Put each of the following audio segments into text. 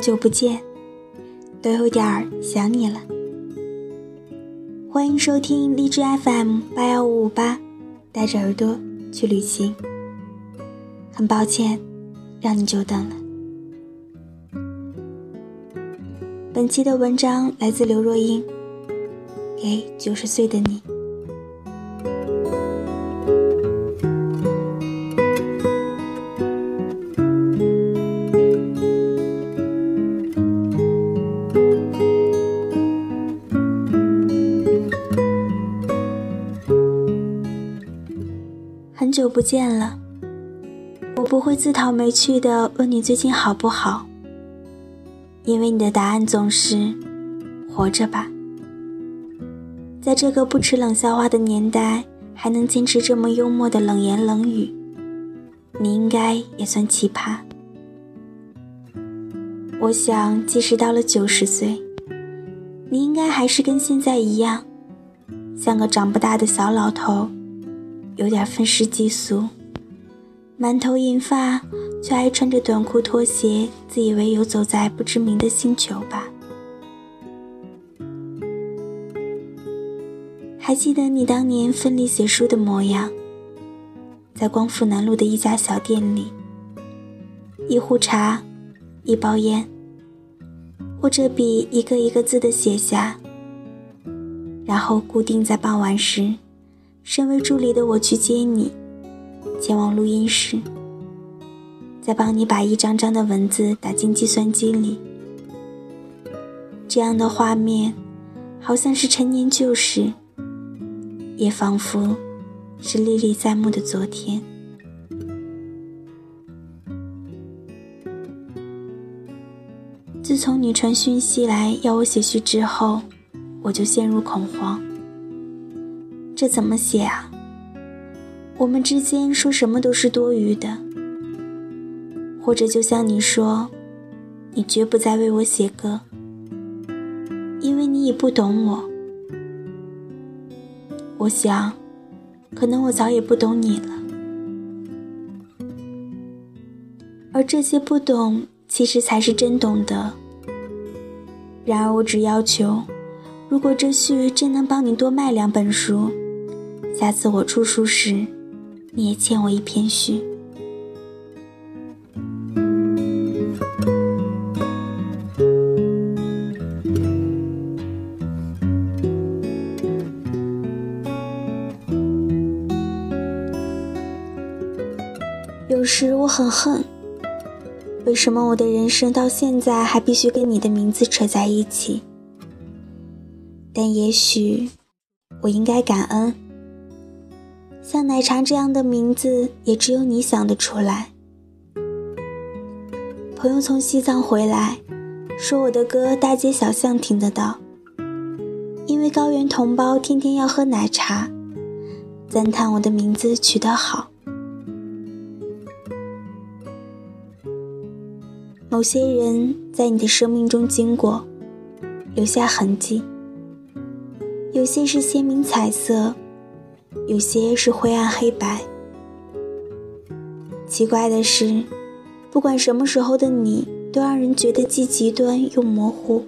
好久不见，都有点儿想你了。欢迎收听荔枝 FM 八幺五五八，带着耳朵去旅行。很抱歉，让你久等了。本期的文章来自刘若英，给九十岁的你。不见了，我不会自讨没趣的问你最近好不好，因为你的答案总是活着吧。在这个不吃冷笑话的年代，还能坚持这么幽默的冷言冷语，你应该也算奇葩。我想，即使到了九十岁，你应该还是跟现在一样，像个长不大的小老头。有点愤世嫉俗，满头银发，却爱穿着短裤拖鞋，自以为游走在不知名的星球吧？还记得你当年奋力写书的模样，在光复南路的一家小店里，一壶茶，一包烟，握着笔一个一个字的写下，然后固定在傍晚时。身为助理的我去接你，前往录音室，再帮你把一张张的文字打进计算机里。这样的画面，好像是陈年旧事，也仿佛是历历在目的昨天。自从你传讯息来要我写序之后，我就陷入恐慌。这怎么写啊？我们之间说什么都是多余的，或者就像你说，你绝不再为我写歌，因为你已不懂我。我想，可能我早也不懂你了。而这些不懂，其实才是真懂得。然而我只要求，如果这序真能帮你多卖两本书。下次我出书时，你也欠我一篇序。有时我很恨，为什么我的人生到现在还必须跟你的名字扯在一起？但也许，我应该感恩。像奶茶这样的名字，也只有你想得出来。朋友从西藏回来，说我的歌大街小巷听得到，因为高原同胞天天要喝奶茶，赞叹我的名字取得好。某些人在你的生命中经过，留下痕迹，有些是鲜明彩色。有些是灰暗黑白。奇怪的是，不管什么时候的你，都让人觉得既极端又模糊。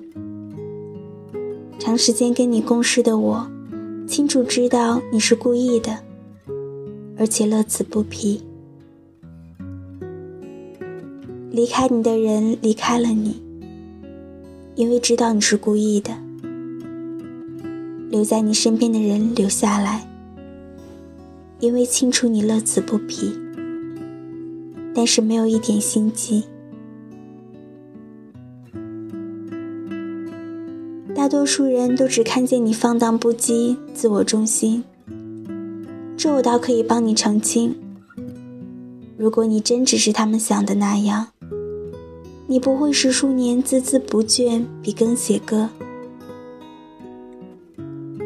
长时间跟你共事的我，清楚知道你是故意的，而且乐此不疲。离开你的人离开了你，因为知道你是故意的；留在你身边的人留下来。因为清楚你乐此不疲，但是没有一点心机。大多数人都只看见你放荡不羁、自我中心，这我倒可以帮你澄清。如果你真只是他们想的那样，你不会十数年孜孜不倦笔耕写歌。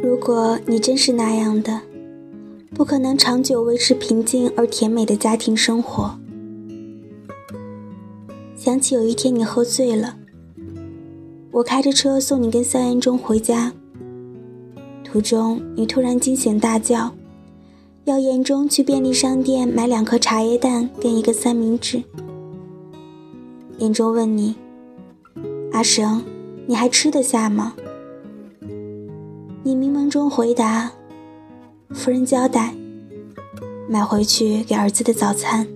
如果你真是那样的，不可能长久维持平静而甜美的家庭生活。想起有一天你喝醉了，我开着车送你跟萧炎中回家。途中你突然惊醒大叫，要严中去便利商店买两颗茶叶蛋跟一个三明治。严中问你：“阿生，你还吃得下吗？”你迷蒙中回答：“夫人交代，买回去给儿子的早餐。”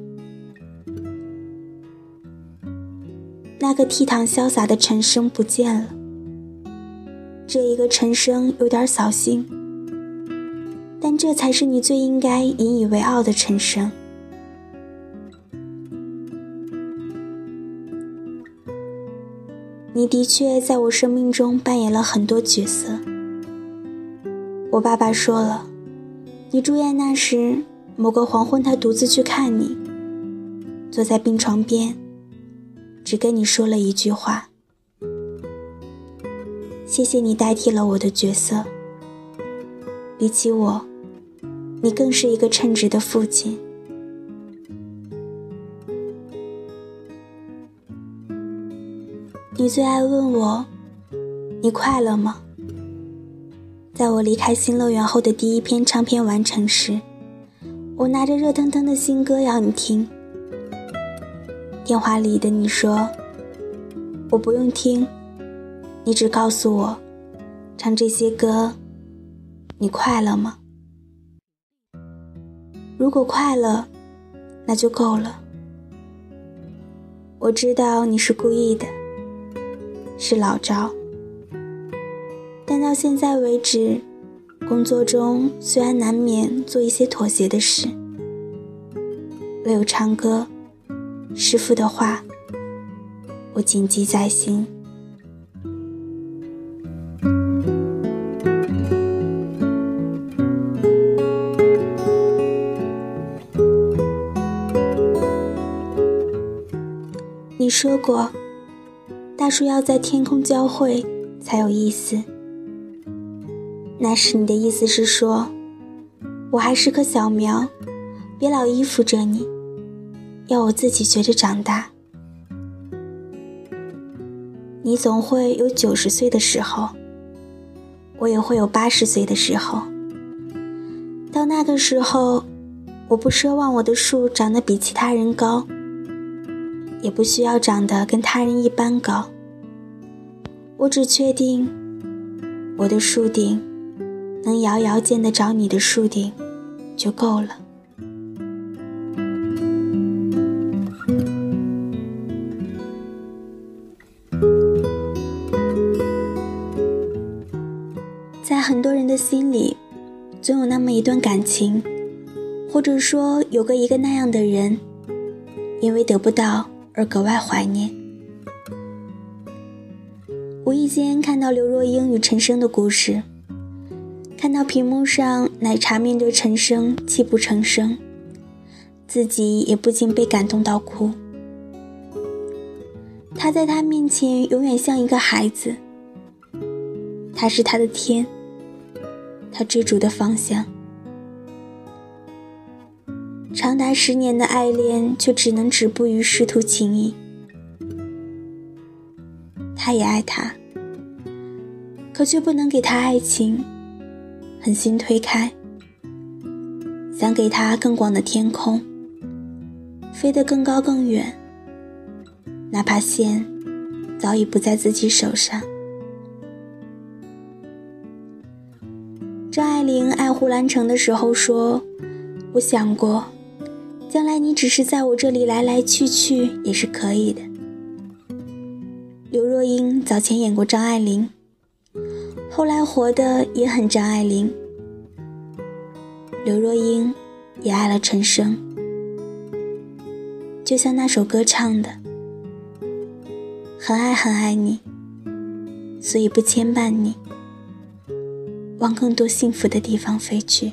那个倜傥潇洒的陈生不见了。这一个陈生有点扫兴，但这才是你最应该引以为傲的陈生。你的确在我生命中扮演了很多角色。我爸爸说了，你住院那时，某个黄昏，他独自去看你，坐在病床边，只跟你说了一句话。谢谢你代替了我的角色。比起我，你更是一个称职的父亲。你最爱问我，你快乐吗？在我离开新乐园后的第一篇唱片完成时，我拿着热腾腾的新歌要你听。电话里的你说，我不用听。你只告诉我，唱这些歌，你快乐吗？如果快乐，那就够了。我知道你是故意的，是老招。到现在为止，工作中虽然难免做一些妥协的事，唯有唱歌，师傅的话，我谨记在心。你说过，大树要在天空交汇才有意思。那时你的意思是说，我还是棵小苗，别老依附着你，要我自己学着长大。你总会有九十岁的时候，我也会有八十岁的时候。到那个时候，我不奢望我的树长得比其他人高。也不需要长得跟他人一般高，我只确定我的树顶能遥遥见得着你的树顶就够了。在很多人的心里，总有那么一段感情，或者说有个一个那样的人，因为得不到。而格外怀念。无意间看到刘若英与陈升的故事，看到屏幕上奶茶面对陈升泣不成声，自己也不禁被感动到哭。他在他面前永远像一个孩子，他是他的天，他追逐的方向。长达十年的爱恋，却只能止步于师徒情谊。他也爱他，可却不能给他爱情，狠心推开。想给他更广的天空，飞得更高更远，哪怕线早已不在自己手上。张爱玲爱胡兰成的时候说：“我想过。”将来你只是在我这里来来去去也是可以的。刘若英早前演过张爱玲，后来活的也很张爱玲。刘若英也爱了陈升，就像那首歌唱的：“很爱很爱你，所以不牵绊你，往更多幸福的地方飞去。”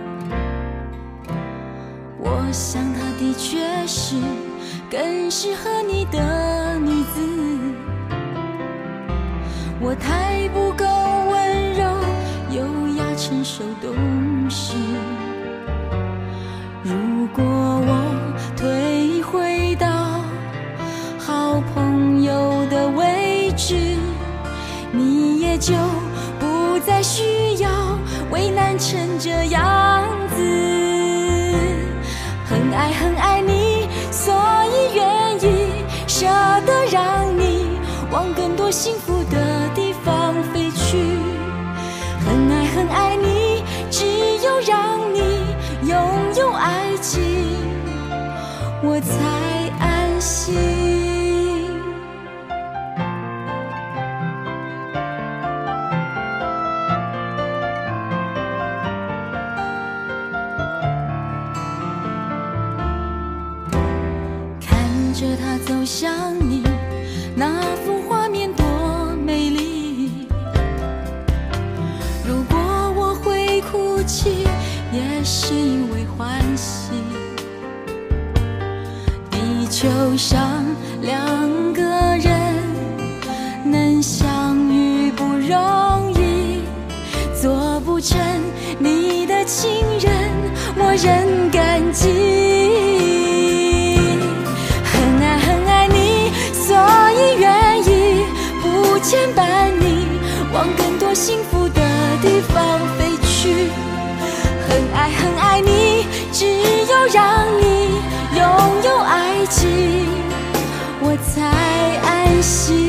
我想她的确是更适合你的女子。我太不够温柔、优雅、成熟、懂事。如果我退回到好朋友的位置，你也就不再需要为难成这样幸福的地方飞去。很爱很爱你，只有让你拥有爱情，我才安心。也是因为欢喜。地球上两个人能相遇不容易，做不成你的情人，我仍感激。很爱很爱你，所以愿意不牵绊你，往更多幸福的爱很爱你，只有让你拥有爱情，我才安心。